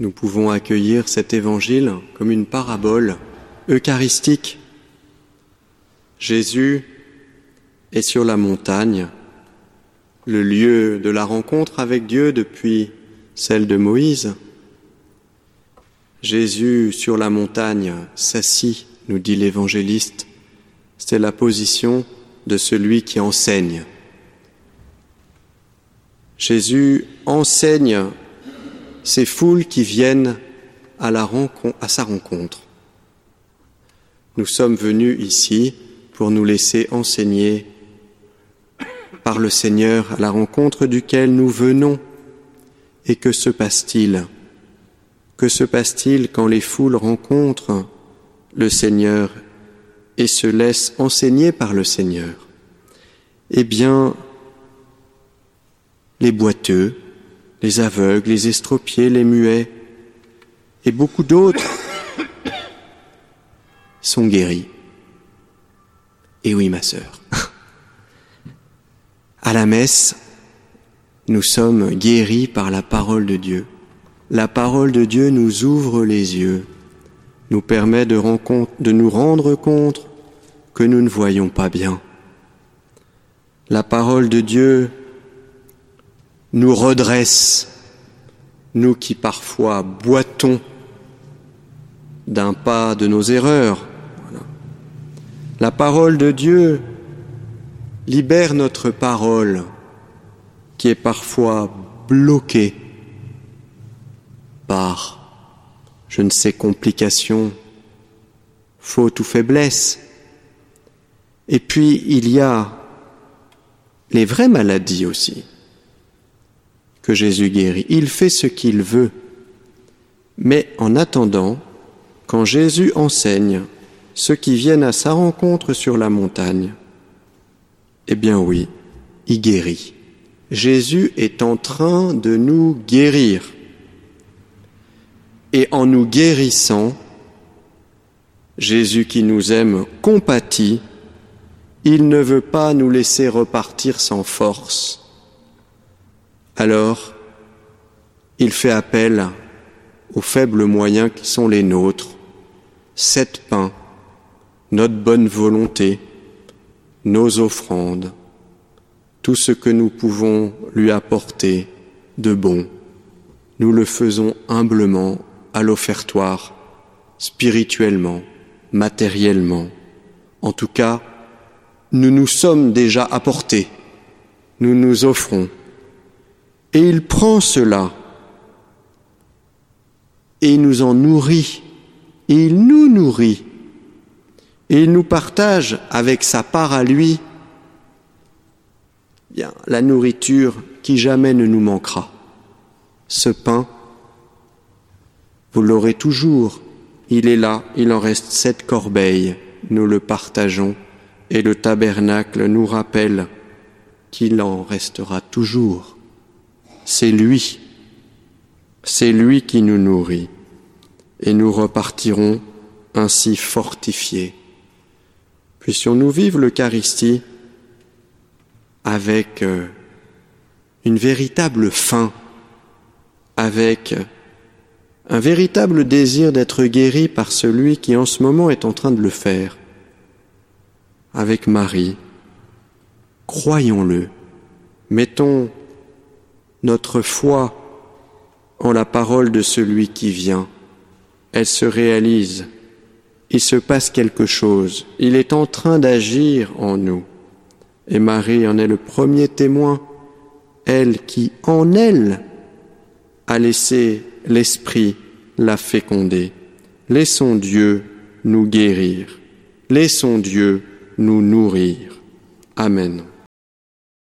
Nous pouvons accueillir cet évangile comme une parabole eucharistique. Jésus est sur la montagne, le lieu de la rencontre avec Dieu depuis celle de Moïse. Jésus sur la montagne s'assit, nous dit l'évangéliste. C'est la position de celui qui enseigne. Jésus enseigne ces foules qui viennent à, à sa rencontre. Nous sommes venus ici pour nous laisser enseigner par le Seigneur à la rencontre duquel nous venons. Et que se passe-t-il? Que se passe-t-il quand les foules rencontrent le Seigneur et se laissent enseigner par le Seigneur? Eh bien, les boiteux, les aveugles, les estropiés, les muets et beaucoup d'autres sont guéris. Et oui, ma sœur, à la messe, nous sommes guéris par la parole de Dieu. La parole de Dieu nous ouvre les yeux, nous permet de, nous rendre compte que nous ne voyons pas bien. La parole de Dieu nous redresse, nous qui parfois boitons d'un pas de nos erreurs. La parole de Dieu libère notre parole qui est parfois bloquée par je ne sais complications, faute ou faiblesse. Et puis il y a les vraies maladies aussi que Jésus guérit. Il fait ce qu'il veut. Mais en attendant, quand Jésus enseigne ceux qui viennent à sa rencontre sur la montagne, eh bien oui, il guérit. Jésus est en train de nous guérir. Et en nous guérissant, Jésus qui nous aime compatit, il ne veut pas nous laisser repartir sans force alors il fait appel aux faibles moyens qui sont les nôtres, sept pains, notre bonne volonté, nos offrandes, tout ce que nous pouvons lui apporter de bon. Nous le faisons humblement à l'offertoire, spirituellement, matériellement. En tout cas, nous nous sommes déjà apportés, nous nous offrons et il prend cela. Et il nous en nourrit, et il nous nourrit, et il nous partage avec sa part à lui. Bien, la nourriture qui jamais ne nous manquera. Ce pain, vous l'aurez toujours, il est là, il en reste sept corbeilles, nous le partageons, et le tabernacle nous rappelle qu'il en restera toujours c'est lui, c'est lui qui nous nourrit, et nous repartirons ainsi fortifiés. Puissions-nous vivre l'Eucharistie avec euh, une véritable faim, avec un véritable désir d'être guéri par celui qui en ce moment est en train de le faire. Avec Marie, croyons-le, mettons notre foi en la parole de celui qui vient. Elle se réalise. Il se passe quelque chose. Il est en train d'agir en nous. Et Marie en est le premier témoin. Elle qui, en elle, a laissé l'Esprit la féconder. Laissons Dieu nous guérir. Laissons Dieu nous nourrir. Amen.